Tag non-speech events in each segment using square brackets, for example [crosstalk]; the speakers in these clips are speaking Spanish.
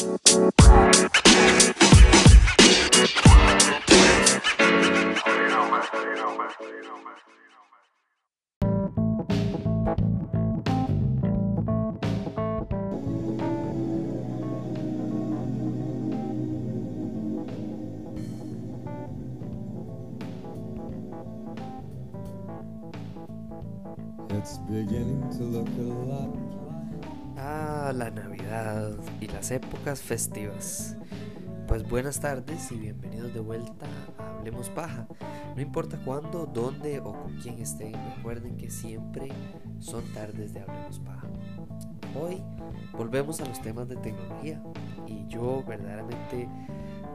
Bye. Épocas festivas. Pues buenas tardes y bienvenidos de vuelta a Hablemos Paja. No importa cuándo, dónde o con quién estén, recuerden que siempre son tardes de Hablemos Paja. Hoy volvemos a los temas de tecnología y yo verdaderamente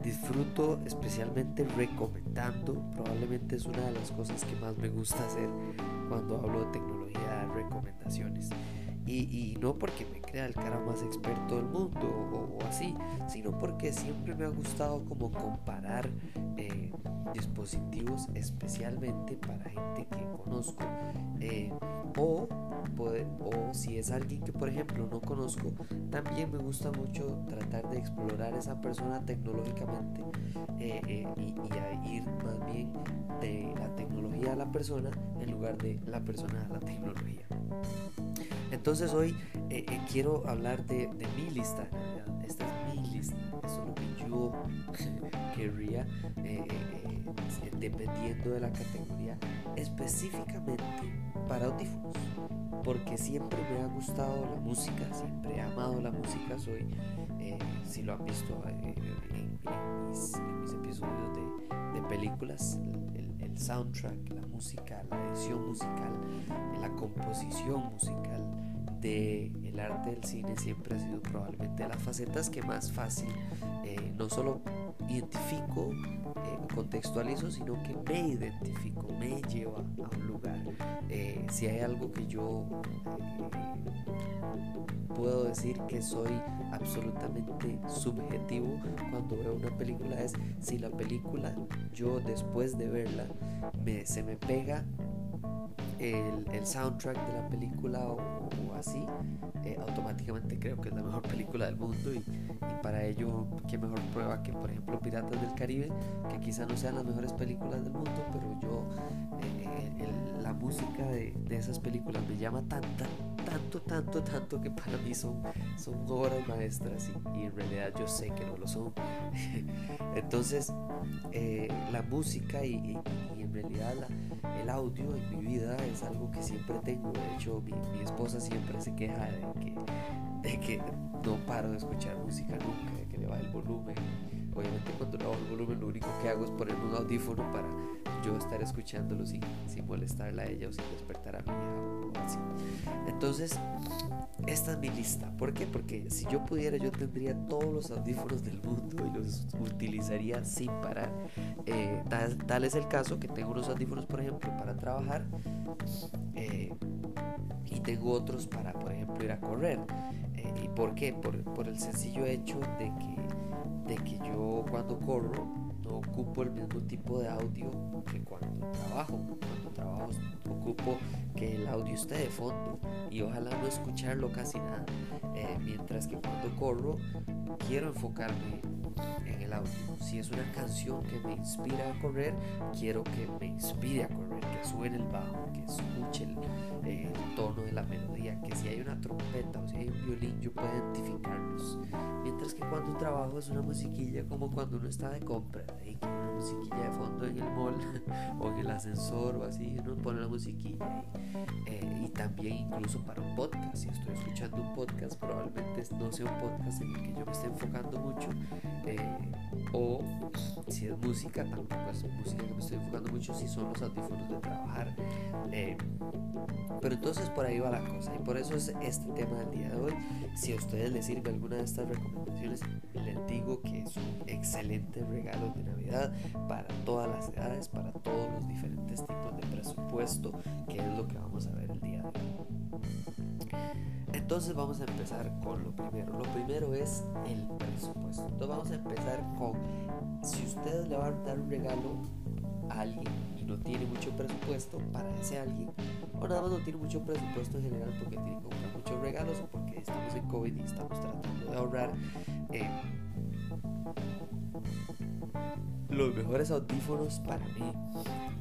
disfruto especialmente recomendando, probablemente es una de las cosas que más me gusta hacer cuando hablo de tecnología, recomendaciones. Y, no porque me crea el cara más experto del mundo o, así, sino porque siempre me ha gustado como comparar eh, dispositivos especialmente para gente que conozco eh, o, o si es alguien que por ejemplo no conozco, también me gusta mucho tratar de explorar esa persona tecnológicamente eh, y, y ir más bien de la tecnología a la persona en lugar de la persona a la tecnología. Entonces hoy eh, eh, quiero hablar de, mi lista. Esta es mi lista. Eso es lo que yo [laughs] querría, eh, dependiendo de la categoría, específicamente para audífonos. Porque siempre me ha gustado la música, siempre he amado la música. Soy, si lo han visto en, mis, episodios de, películas, el soundtrack, la música, la edición musical, la composición musical del arte del cine siempre ha sido probablemente las facetas que más fácil eh, no solo identifico, eh, contextualizo, sino que me identifico, me lleva a un lugar. Eh, si hay algo que yo puedo decir que soy absolutamente subjetivo cuando veo una película es si la película yo después de verla me, se me pega el, el, soundtrack de la película o, así, eh, automáticamente creo que es la mejor [laughs] película del mundo y, para ello, qué mejor prueba que, por ejemplo, Piratas del Caribe, que quizá no sean las mejores películas del mundo, pero yo, eh, la música de, esas películas me llama tanta, tanto, tanto, tanto que para mí son, son obras maestras y, en realidad yo sé que no lo son. [laughs] Entonces, eh, la música y, en realidad el audio en mi vida es algo que siempre tengo. De hecho, mi, mi esposa siempre se queja de que, de que no paro de escuchar música nunca, de que le va el volumen. Obviamente cuando le bajo el volumen lo único que hago es poner un audífono para yo estar escuchándolo sin, sin molestarla a ella o sin despertar a mi hija o así. Entonces, esta es mi lista. ¿Por qué? Porque si yo pudiera, yo tendría todos los audífonos del mundo y los utilizaría sin parar. Eh, tal, es el caso que tengo unos audífonos, por ejemplo, para trabajar eh, y tengo otros para, por ejemplo, ir a correr. Eh, ¿Y por qué? Por, por el sencillo hecho de que, de que yo cuando corro no ocupo el mismo tipo de audio que cuando trabajo. Cuando trabajo ocupo que el audio esté de fondo y ojalá no escucharlo casi nada. Eh, mientras que cuando corro quiero enfocarme en el audio. Si es una canción que me inspira a correr, quiero que me inspire a correr, que suene el bajo, que escuche el, eh, tono de la melodía, que si hay una trompeta o si hay un violín yo pueda identificarlos. Mientras que cuando trabajo es una musiquilla como cuando uno está de compra, y una musiquilla de fondo en el mall [laughs] o en el ascensor o así, uno pone la musiquilla eh, y también incluso para un podcast, si estoy escuchando un podcast probablemente no sea un podcast en el que yo me esté enfocando mucho eh, o si es música tampoco es música que me estoy enfocando mucho si son los audífonos de trabajar pero entonces por ahí va la cosa y por eso es este tema del día de hoy. Si a ustedes les sirve alguna de estas recomendaciones, les digo que es un excelente regalo de Navidad para todas las edades, para todos los diferentes tipos de presupuesto, que es lo que vamos a ver el día de hoy. Entonces vamos a empezar con lo primero. Lo primero es el presupuesto. Entonces vamos a empezar con si ustedes le van a dar un regalo a alguien y no tiene mucho presupuesto para ese alguien, o nada más no tiene mucho presupuesto en general porque tiene que comprar muchos regalos o porque estamos en COVID y estamos tratando de ahorrar, Eh, los mejores audífonos para mí,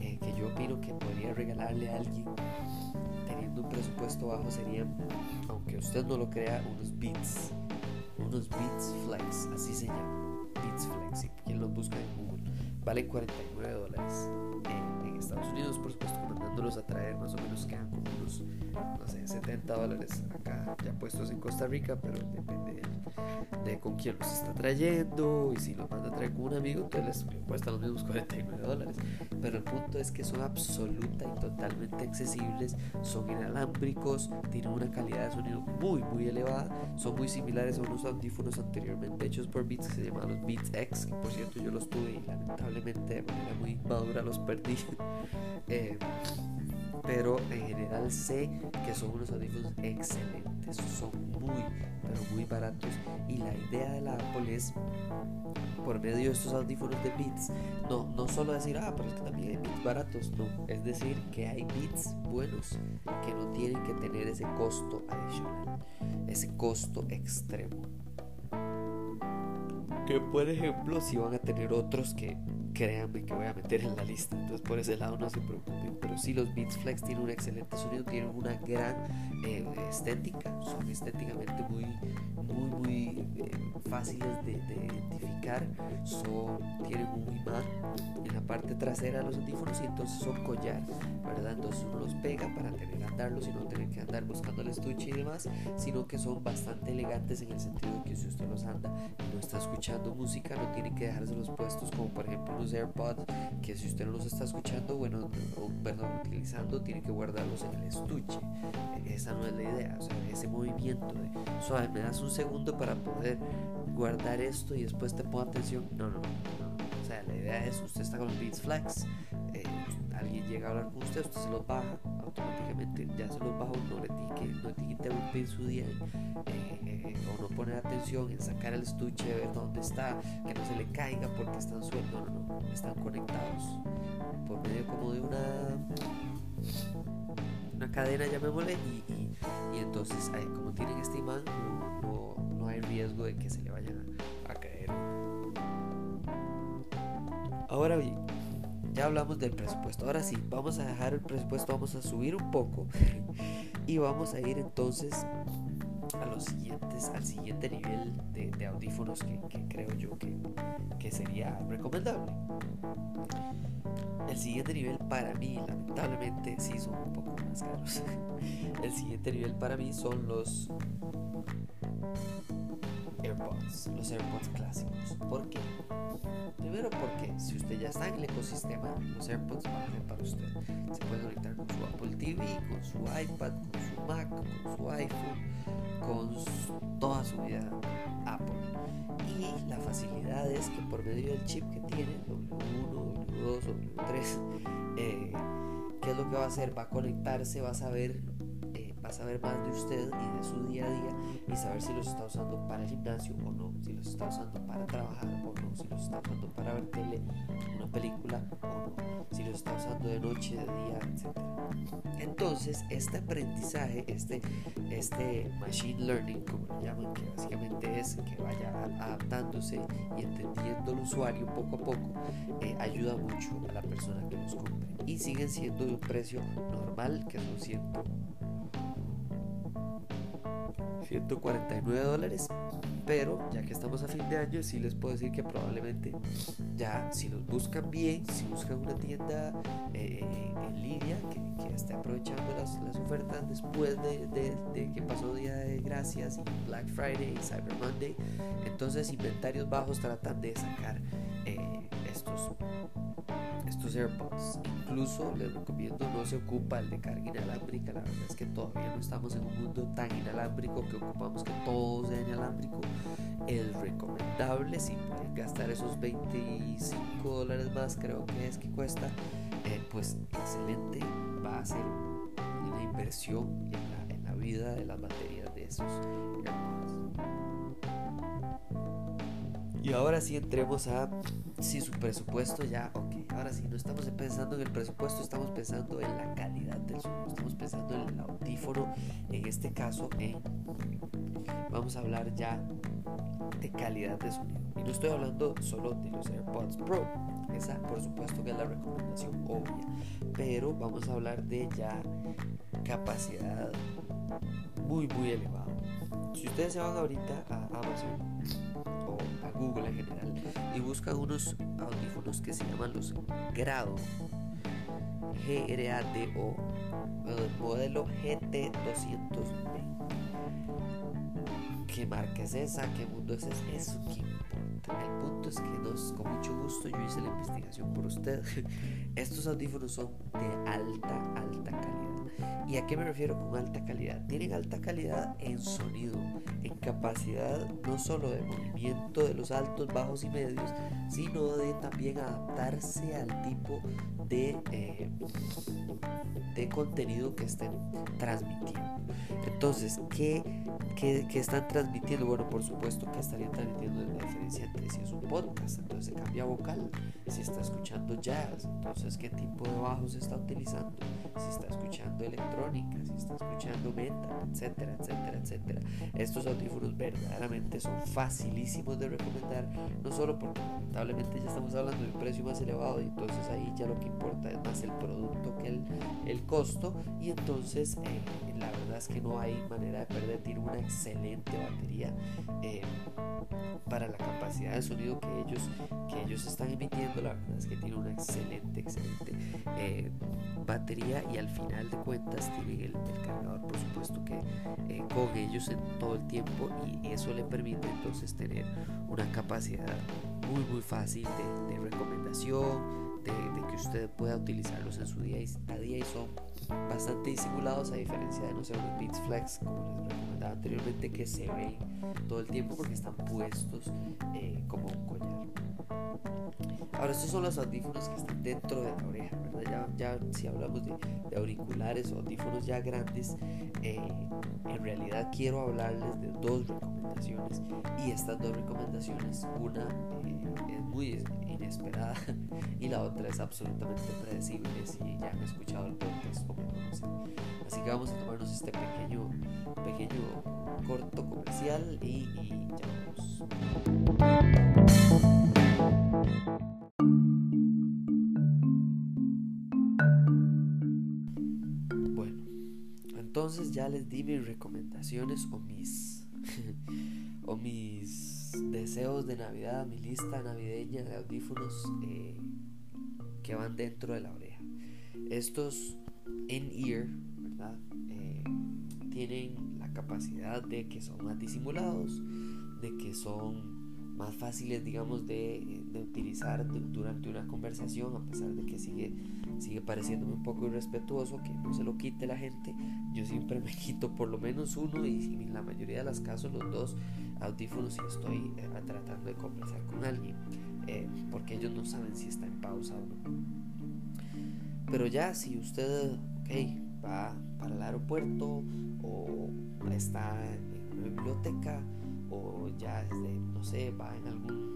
eh, que yo opino que podría regalarle a alguien teniendo un presupuesto bajo, serían, aunque usted no lo crea, unos Beats. Unos Beats Flex, así se llama. Beats Flex, si quien los busca en Google. Valen 49 dólares. En Estados Unidos, por supuesto, mandándolos a traer, más o menos quedan como unos, no sé, 70 dólares acá, ya puestos en Costa Rica, pero depende de de con quién los está trayendo y si los manda a traer con un amigo, entonces les cuesta los mismos 49 dólares. Pero el punto es que son absoluta y totalmente accesibles, son inalámbricos, tienen una calidad de sonido muy, muy elevada, son muy similares a unos audífonos anteriormente hechos por Beats que se llamaban los Beats X, que por cierto yo los tuve y lamentablemente de manera muy madura los perdí. [laughs] eh, pero en general sé que son unos audífonos excelentes, son muy, pero muy baratos. Y la idea de la Apple es por medio de estos audífonos de Beats, no, no solo decir, ah, pero es que también hay Beats baratos, no, es decir, que hay Beats buenos que no tienen que tener ese costo adicional, ese costo extremo. Que por ejemplo, si van a tener otros que créanme que voy a meter en la lista. Entonces por ese lado no se preocupen. Pero sí, los Beats Flex tienen un excelente sonido, tienen una gran eh, estética, son estéticamente muy, muy, muy eh, fáciles de, identificar. Son, tienen un imán en la parte trasera de los audífonos y entonces son collar, ¿verdad? Entonces uno los pega para tener que andarlos y no tener que andar buscando el estuche y demás, sino que son bastante elegantes en el sentido de que si usted los anda y no está escuchando música, no tiene que dejárselos puestos como por ejemplo AirPods que si usted no los está escuchando, bueno, o, perdón, utilizando, tiene que guardarlos en el estuche. Esa no es la idea, o sea, ese movimiento de suave, me das un segundo para poder guardar esto y después te pongo atención. No, no, no. O sea, la idea es, usted está con los Beats Flex, eh, alguien llega a hablar con usted, usted se los baja, automáticamente ya se los baja, no le no que interrumpir su día eh, eh, o no poner atención en sacar el estuche, ver dónde está, que no se le caiga porque están sueltos, no, no, no, están conectados por medio como de una una cadena llamémosle y, y, y entonces como tienen este imán no, no, hay riesgo de que se le vayan a, a caer. Ahora bien ya hablamos del presupuesto. Ahora sí, vamos a dejar el presupuesto, vamos a subir un poco y vamos a ir entonces a los siguientes, al siguiente nivel de, audífonos que, creo yo que, que sería recomendable. El siguiente nivel para mí, lamentablemente, sí son un poco más caros. [laughs] El siguiente nivel para mí son los AirPods, los AirPods clásicos. ¿Por qué? Primero porque si usted ya está en el ecosistema, los AirPods van a ser para usted. Se puede conectar con su Apple TV, con su iPad, con su Mac, con su iPhone, con toda su vida Apple. Y la facilidad es que por medio del chip que tiene, W1, W2, W3, eh, ¿qué es lo que va a hacer? Va a conectarse, va a saber va a saber más de usted y de su día a día y saber si los está usando para el gimnasio o no, si los está usando para trabajar o no, si los está usando para ver tele, una película o no, si los está usando de noche, de día, etc. Entonces, este aprendizaje, este, este machine learning, como lo llaman, que básicamente es que vaya adaptándose y entendiendo el usuario poco a poco, eh, ayuda mucho a la persona que los compre. Y siguen siendo de un precio normal, que son 100 149 dólares. Pero ya que estamos a fin de año, sí les puedo decir que probablemente ya si los buscan bien, si buscan una tienda eh, en línea que, esté aprovechando las, ofertas después de, de, que pasó Día de Gracias y Black Friday y Cyber Monday, entonces inventarios bajos tratan de sacar eh, estos estos AirPods. Incluso les recomiendo no se ocupa el de carga inalámbrica. La verdad es que todavía no estamos en un mundo tan inalámbrico que ocupamos que todo sea inalámbrico. Es recomendable si pueden gastar esos 25 dólares más, creo que es que cuesta, eh, pues excelente. Va a ser una inversión en la, en la vida de las baterías de esos AirPods. Y ahora sí entremos a si su presupuesto ya, ahora sí, no estamos pensando en el presupuesto, estamos pensando en la calidad del sonido, estamos pensando en el audífono, en este caso, en, vamos a hablar ya de calidad de sonido. Y no estoy hablando solo de los AirPods Pro. Esa por supuesto que es la recomendación obvia. Pero vamos a hablar de ya capacidad muy muy elevada. Si ustedes se van ahorita a Amazon Google en general y buscan unos audífonos que se llaman los Grado, G-R-A-D-O, el modelo GT200B. ¿Qué marca es esa? ¿Qué mundo es ese? Eso que importa. El punto es que nos, con mucho gusto yo hice la investigación por usted. [laughs] Estos audífonos son de alta, alta calidad. ¿Y a qué me refiero con alta calidad? Tienen alta calidad en sonido, en capacidad no solo de movimiento de los altos, bajos y medios, sino de también adaptarse al tipo de, eh, de contenido que estén transmitiendo. Entonces, ¿qué, ¿qué, qué, están transmitiendo? Bueno, por supuesto que estarían transmitiendo la diferencia si es un podcast, entonces se cambia vocal, si está escuchando jazz, entonces qué tipo de bajo se está utilizando, si está escuchando electrónica, si está escuchando metal, etcétera, etcétera, etcétera. Estos audífonos verdaderamente son facilísimos de recomendar, no solo porque lamentablemente ya estamos hablando de un precio más elevado y entonces ahí ya lo que importa es más el producto que el, el costo y entonces eh, la verdad es que no hay manera de perder, tiene una excelente batería eh, para la capacidad de sonido que ellos, que ellos están emitiendo, la verdad es que tiene una excelente, excelente eh, batería y al final de cuentas tienen el, cargador por supuesto que con ellos en todo el tiempo y eso le permite entonces tener una capacidad muy muy fácil de, de recomendación de, que usted pueda utilizarlos en su día a día y son bastante disimulados a diferencia de no ser los Beats Flex como les recomendaba anteriormente que se ven todo el tiempo porque están puestos eh, como un collar ahora estos son los audífonos que están dentro de la oreja ¿verdad? Ya, ya si hablamos de, auriculares o audífonos ya grandes eh, en realidad quiero hablarles de dos recomendaciones y estas dos recomendaciones una eh, es muy inesperada [laughs] y la otra es absolutamente predecible si ya han escuchado el podcast o me conocen. Así que vamos a tomarnos este pequeño, pequeño corto comercial y, y ya vamos. Bueno, entonces ya les di mis recomendaciones o mis [laughs] o mis deseos de Navidad, mi lista navideña de audífonos eh, que van dentro de la oreja. Estos in-ear, ¿verdad? Eh, tienen la capacidad de que son más disimulados, de que son más fáciles, digamos, de, utilizar durante una conversación, a pesar de que sigue, sigue pareciéndome un poco irrespetuoso, que no se lo quite la gente. Yo siempre [laughs] me quito por lo menos uno y en la mayoría de los casos los dos audífonos si estoy eh, tratando de conversar con alguien, eh, porque ellos no saben si está en pausa o no. Pero ya si usted va para el aeropuerto o está en una biblioteca o ya no sé, va en algún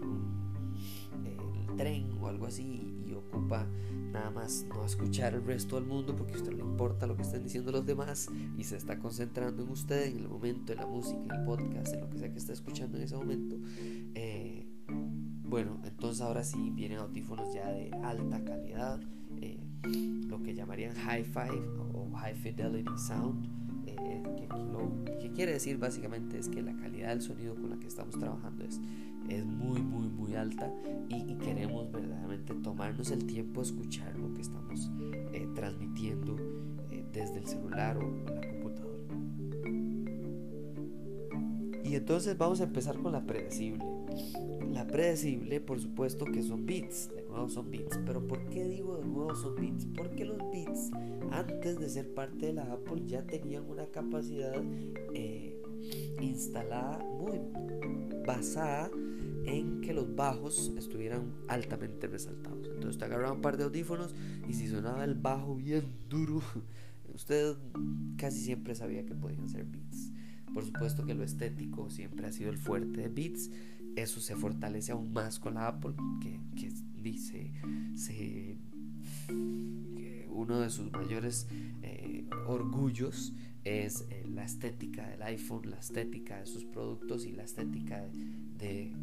tren o algo así y ocupa nada más no escuchar el resto del mundo porque a usted no le importa lo que estén diciendo los demás y se está concentrando en usted, en el momento, en la música, en el podcast, en lo que sea que está escuchando en ese momento. Eh, bueno, entonces ahora sí vienen audífonos ya de alta calidad, eh, lo que llamarían hi-fi o high fidelity sound. Lo que quiere decir básicamente es que la calidad del sonido con la que estamos trabajando es es muy, muy, muy alta y, queremos verdaderamente tomarnos el tiempo a escuchar lo que estamos eh, transmitiendo eh, desde el celular o la computadora. Y entonces vamos a empezar con la predecible. La predecible, por supuesto que son beats, de nuevo son beats, pero ¿por qué digo de nuevo son beats? Porque los beats, antes de ser parte de la Apple, ya tenían una capacidad eh, instalada muy basada en que los bajos estuvieran altamente resaltados. Entonces te agarraba un par de audífonos y si sonaba el bajo bien duro, [laughs] usted casi siempre sabía que podían ser beats. Por supuesto que lo estético siempre ha sido el fuerte de beats. Eso se fortalece aún más con la Apple, que, dice se, uno de sus mayores eh, orgullos es eh, la estética del iPhone, la estética de sus productos y la estética de, de,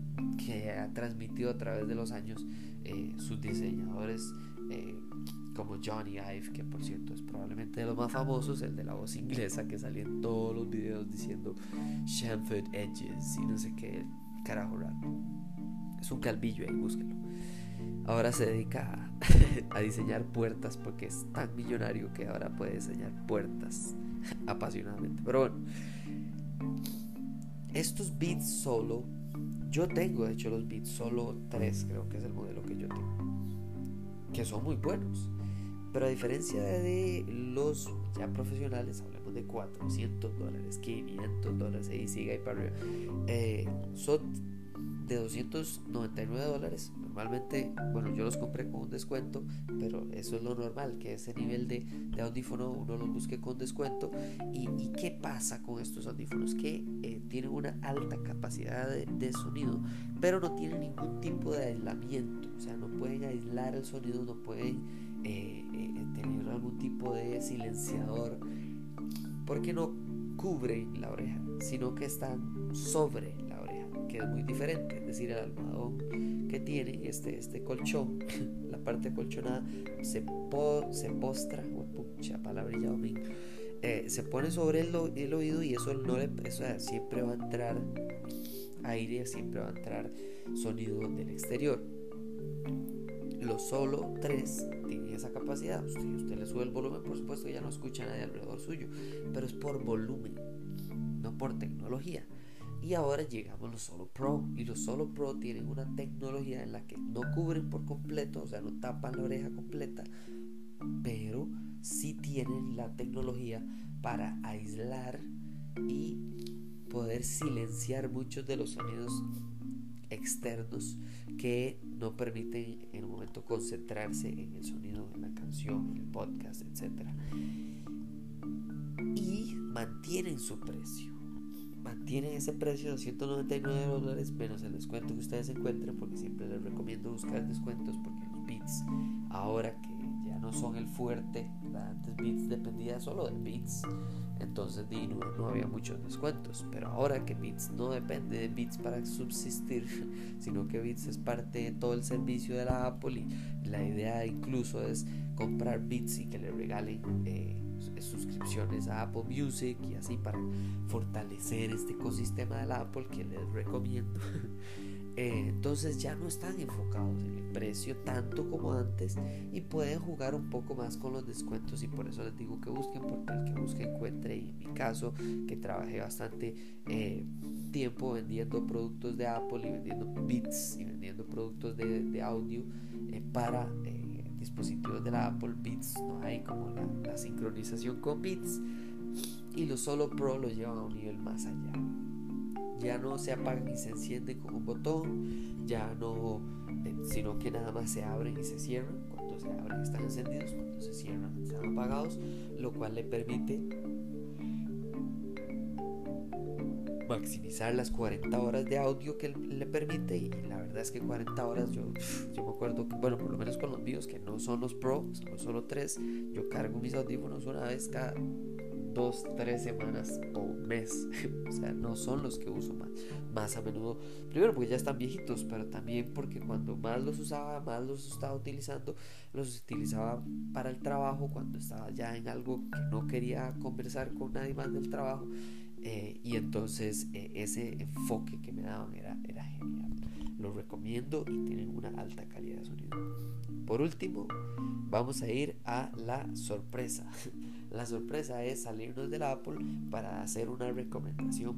que ha transmitido a través de los años eh, sus diseñadores eh, como Johnny Ive, que por cierto es probablemente de los más famosos, el de la voz inglesa que salía en todos los videos diciendo Shamford Edges y no sé qué carajo raro. Es un calvillo ahí, búsquenlo. Ahora se dedica a, [laughs] a diseñar puertas porque es tan millonario que ahora puede diseñar puertas [laughs] apasionadamente. Pero bueno, estos beats solo, yo tengo de hecho los beats solo 3, creo que es el modelo que yo tengo, que son muy buenos. Pero a diferencia de los ya profesionales, hablemos de 400 dólares, 500 dólares, y sigue ahí para arriba, eh, son de 299 dólares. Normalmente, bueno, yo los compré con un descuento, pero eso es lo normal, que ese nivel de, de audífono uno los busque con descuento. ¿Y, y qué pasa con estos audífonos? Que eh, tienen una alta capacidad de, de, sonido, pero no tienen ningún tipo de aislamiento. O sea, no pueden aislar el sonido, no pueden eh, eh, tener algún tipo de silenciador, porque no cubren la oreja, sino que están sobre que es muy diferente, es decir, el almohadón que tiene este, este colchón, [laughs] la parte colchonada, se, po, se postra, pucha, palabrilla domingo, eh, se pone sobre el, oído y eso, no le, eso siempre va a entrar aire, siempre va a entrar sonido del exterior. Los solo tres tienen esa capacidad. Usted, usted le sube el volumen, por supuesto, ya no escucha a nadie alrededor suyo, pero es por volumen, no por tecnología. Y ahora llegamos los Solo Pro. Y los Solo Pro tienen una tecnología en la que no cubren por completo, o sea, no tapan la oreja completa, pero sí tienen la tecnología para aislar y poder silenciar muchos de los sonidos externos que no permiten en un momento concentrarse en el sonido de la canción, en el podcast, etc. Y mantienen su precio mantienen ese precio de 299 dólares menos el descuento que ustedes encuentren porque siempre les recomiendo buscar descuentos porque los bits ahora que ya no son el fuerte antes bits dependía solo de bits entonces no, no, había muchos descuentos pero ahora que bits no depende de bits para subsistir [laughs] sino que bits es parte de todo el servicio de la Apple y la idea incluso es comprar bits y que le regalen eh, suscripciones a Apple Music y así para fortalecer este ecosistema de la Apple que les recomiendo. [laughs] Eh, entonces ya no están enfocados en el precio tanto como antes y pueden jugar un poco más con los descuentos y por eso les digo que busquen porque el que busque encuentre y en mi caso que trabajé bastante eh, tiempo vendiendo productos de Apple y vendiendo bits y vendiendo productos de, audio eh, para dispositivos de la Apple Beats no hay como la, la sincronización con Beats y los Solo Pro lo llevan a un nivel más allá. Ya no se apagan y se encienden con un botón, ya no, eh, sino que nada más se abren y se cierran. Cuando se abren están encendidos, cuando se cierran están apagados, lo cual le permite maximizar las 40 horas de audio que le permite y la verdad es que 40 horas yo, yo me acuerdo que bueno por lo menos con los míos que no son los pro son solo 3 yo cargo mis audífonos una vez cada 2, 3 semanas o mes. [laughs] O sea no son los que uso más, más a menudo. Primero porque ya están viejitos pero también porque cuando más los usaba más los estaba utilizando los utilizaba para el trabajo cuando estaba ya en algo que no quería conversar con nadie más del trabajo eh, y entonces eh, ese enfoque que me daban era, era genial. Lo recomiendo y tienen una alta calidad de sonido. Por último, vamos a ir a la sorpresa. [laughs] La sorpresa es salirnos del Apple para hacer una recomendación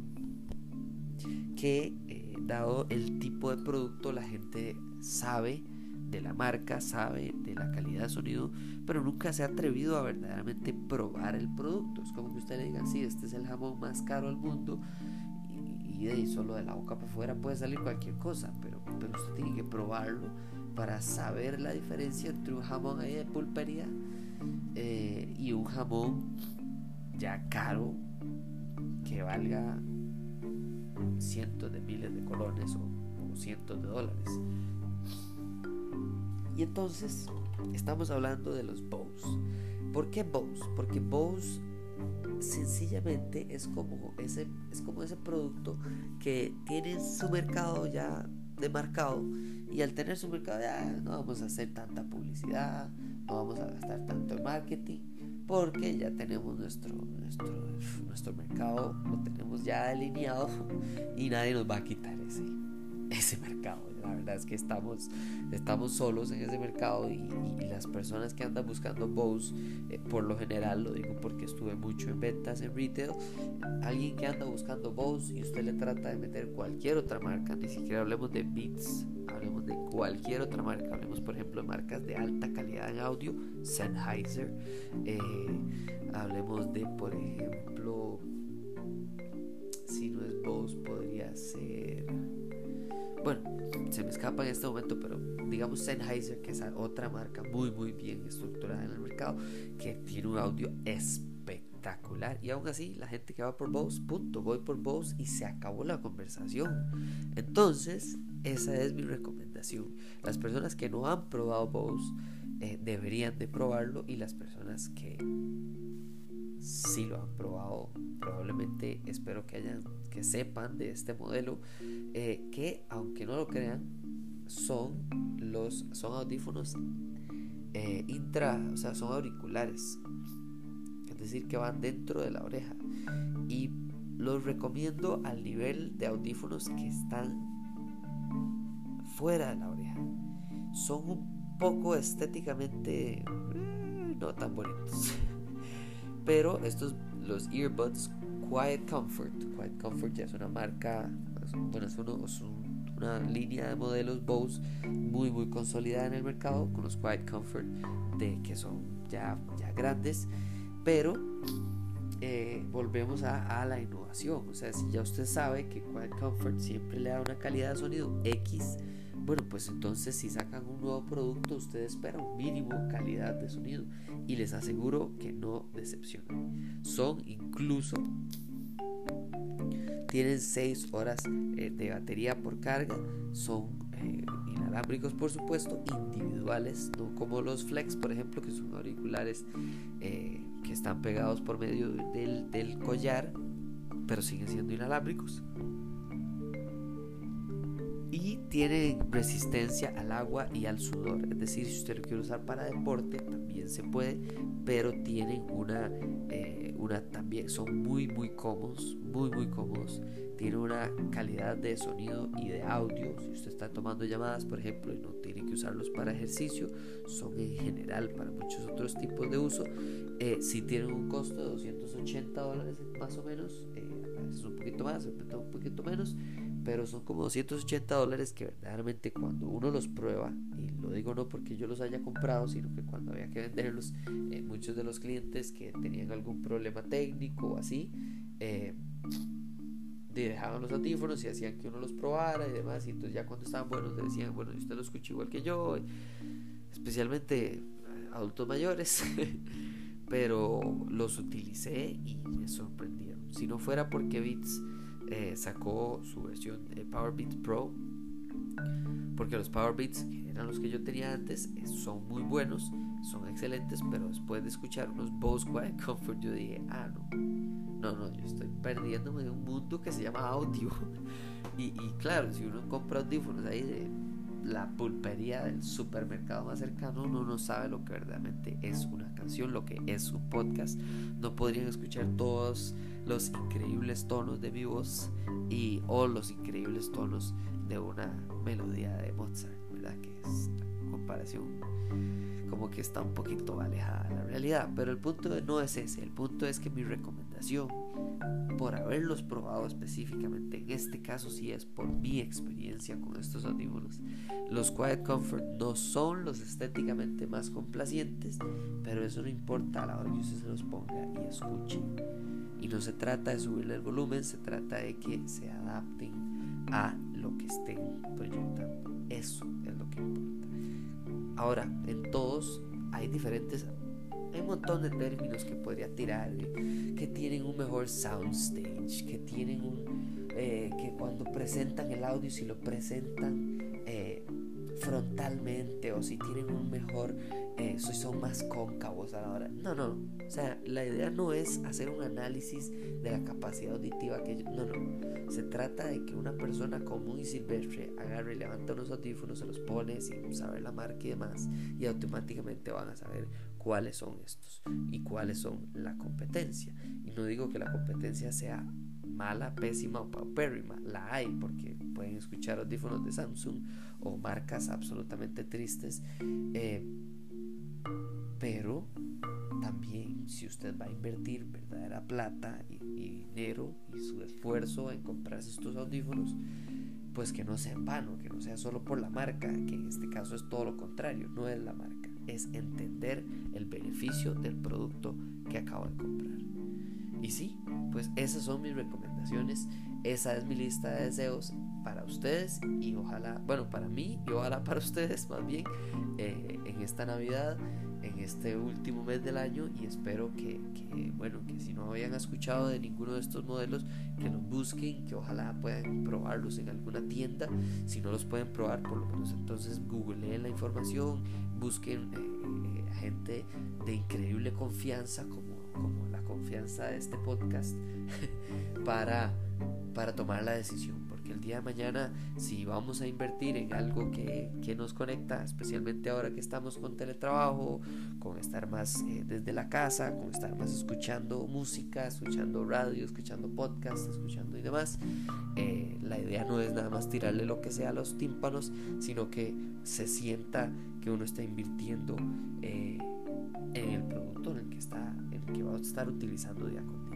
que, eh, dado el tipo de producto, la gente sabe de la marca, sabe de la calidad de sonido, pero nunca se ha atrevido a verdaderamente probar el producto. Es como que usted le diga, sí, este es el jamón más caro del mundo y, de solo de la boca para afuera puede salir cualquier cosa, pero, pero usted tiene que probarlo para saber la diferencia entre un jamón ahí de pulpería eh, y un jamón ya caro que valga cientos de miles de colones o, o cientos de dólares. Y entonces estamos hablando de los Bose. ¿Por qué Bose? Porque Bose sencillamente es como ese, es como ese producto que tiene su mercado ya demarcado y al tener su mercado ya no vamos a hacer tanta publicidad, no vamos a gastar tanto en marketing porque ya tenemos nuestro, nuestro, nuestro mercado, lo tenemos ya alineado y nadie nos va a quitar ese, ese mercado. La verdad es que estamos, estamos solos en ese mercado y, las personas que andan buscando Bose, eh, por lo general, lo digo porque estuve mucho en ventas en retail, alguien que anda buscando Bose y usted le trata de meter cualquier otra marca, ni siquiera hablemos de Beats, hablemos de cualquier otra marca, hablemos por ejemplo de marcas de alta calidad en audio, Sennheiser, eh, hablemos de por ejemplo, si no es Bose podría ser bueno, se me escapa en este momento, pero digamos Sennheiser, que es otra marca muy, muy bien estructurada en el mercado, que tiene un audio espectacular. Y aún así, la gente que va por Bose, punto, voy por Bose y se acabó la conversación. Entonces, esa es mi recomendación. Las personas que no han probado Bose eh, deberían de probarlo y las personas que sí lo han probado. Probablemente espero que hayan que sepan de este modelo eh, que aunque no lo crean son los son audífonos eh, intra o sea son auriculares. Es decir que van dentro de la oreja. Y los recomiendo al nivel de audífonos que están fuera de la oreja. Son un poco estéticamente eh, no tan bonitos [laughs] pero estos los earbuds Quiet Comfort. Quiet Comfort ya es una marca, bueno, es, una línea de modelos Bose muy muy consolidada en el mercado con los Quiet Comfort de que son ya, ya grandes, pero eh, volvemos a, a, la innovación. O sea, si ya usted sabe que Quiet Comfort siempre le da una calidad de sonido X, bueno, pues entonces si sacan un nuevo producto, usted espera un mínimo calidad de sonido. Y les aseguro que no decepcionan. Son incluso tienen 6 horas eh, de batería por carga, son eh, inalámbricos por supuesto, individuales, no como los Flex por ejemplo, que son auriculares eh, que están pegados por medio del, del collar, pero siguen siendo inalámbricos y tienen resistencia al agua y al sudor. Es decir, si usted lo quiere usar para deporte, también se puede, pero tienen una, eh, una también, son muy, muy cómodos, muy, muy cómodos. Tienen una calidad de sonido y de audio. Si usted está tomando llamadas, por ejemplo, y no tiene que usarlos para ejercicio, son en general para muchos otros tipos de uso. Eh, si tienen un costo de 280 dólares más o menos, eh, es un poquito más, un poquito menos pero son como 280 dólares que verdaderamente cuando uno los prueba, y lo digo no porque yo los haya comprado, sino que cuando había que venderlos, eh, muchos de los clientes que tenían algún problema técnico o así, eh, dejaban los audífonos y hacían que uno los probara y demás, y entonces ya cuando estaban buenos decían, bueno, usted lo escucha igual que yo, especialmente adultos mayores, [laughs] pero los utilicé y me sorprendieron. Si no fuera porque Beats eh, sacó su versión de Pro porque los Powerbeats que eran los que yo tenía antes eh, son muy buenos son excelentes pero después de escuchar unos Bose Quiet [laughs] Comfort yo dije ah no no no yo estoy perdiéndome de un mundo que se llama audio [laughs] y, y claro si uno compra audífonos ahí de la pulpería del supermercado más cercano, uno no sabe lo que verdaderamente es una lo que es un podcast. No podrían escuchar todos los increíbles tonos de mi voz y o los increíbles tonos de una melodía de Mozart, ¿verdad? Que es comparación como que está un poquito alejada de la realidad. Pero el punto no es ese, el punto es que mi recomendación, por haberlos probado específicamente, en este caso sí es por mi experiencia con estos audífonos, los Quiet Comfort no son los estéticamente más complacientes, pero eso no importa a la hora que usted se los ponga y escuche. Y no se trata de subirle el volumen, se trata de que se adapten a lo que estén proyectando. Eso es lo que importa. Ahora, en todos hay diferentes, hay un montón de términos que podría tirar, que tienen un mejor soundstage, que tienen un, eh, que cuando presentan el audio, si lo presentan eh, frontalmente o si tienen un mejor, eh, son más cóncavos a la hora. No, no, o sea, la idea no es hacer un análisis de la capacidad auditiva que no, no. Se trata de que una persona común y silvestre agarre, levanta unos audífonos, se los pone sin saber la marca y demás, y automáticamente van a saber cuáles son estos y cuáles son la competencia. Y no digo que la competencia sea mala, pésima o paupérrima, la hay porque pueden escuchar audífonos de Samsung o marcas absolutamente tristes, eh, pero también si usted va a invertir verdadera plata y, dinero y su esfuerzo en comprarse estos audífonos, pues que no sea en vano, que no sea solo por la marca, que en este caso es todo lo contrario, no es la marca, es entender el beneficio del producto que acabo de comprar. Y sí, pues esas son mis recomendaciones, esa es mi lista de deseos para ustedes y ojalá, bueno, para mí y ojalá para [laughs] ustedes más bien eh, en esta Navidad, este último mes del año y espero que, bueno, que si no habían escuchado de ninguno de estos modelos, que los busquen, que ojalá puedan probarlos en alguna tienda, si no los pueden probar, por lo menos entonces googleen la información, busquen eh, gente de increíble confianza como, como la confianza de este podcast [laughs] para, para tomar la decisión el día de mañana, si vamos a invertir en algo que, nos conecta, especialmente ahora que estamos con teletrabajo, con estar más eh, desde la casa, con estar más escuchando música, escuchando radio, escuchando podcast, escuchando y demás, eh, la idea no es nada más tirarle lo que sea a los tímpanos, sino que se sienta que uno está invirtiendo eh, en el producto en el que está, en el que va a estar utilizando día con.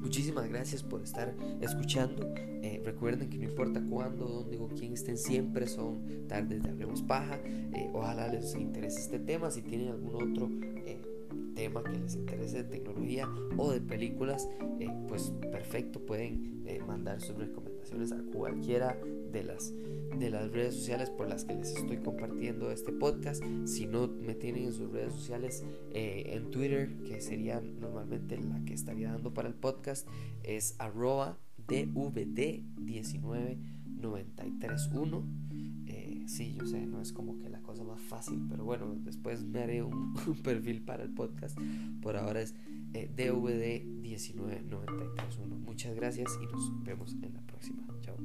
Muchísimas gracias por estar escuchando. Eh, recuerden que no importa cuándo, dónde o quién estén, siempre son tardes de Hablemos Paja. Eh, ojalá les interese este tema. Si tienen algún otro eh, tema que les interese de tecnología o de películas, pues perfecto, pueden mandar sus recomendaciones a cualquiera de las, de las redes sociales por las que les estoy compartiendo este podcast. Si no me tienen en sus redes sociales, eh, en Twitter, que sería normalmente la que estaría dando para el podcast, es arroba DVD19931. Eh, sí, yo sé, no es como que la cosa más fácil, pero bueno, después me haré un, [laughs] perfil para el podcast. Por ahora es eh, DVD19931. Muchas gracias y nos vemos en la próxima. Chao.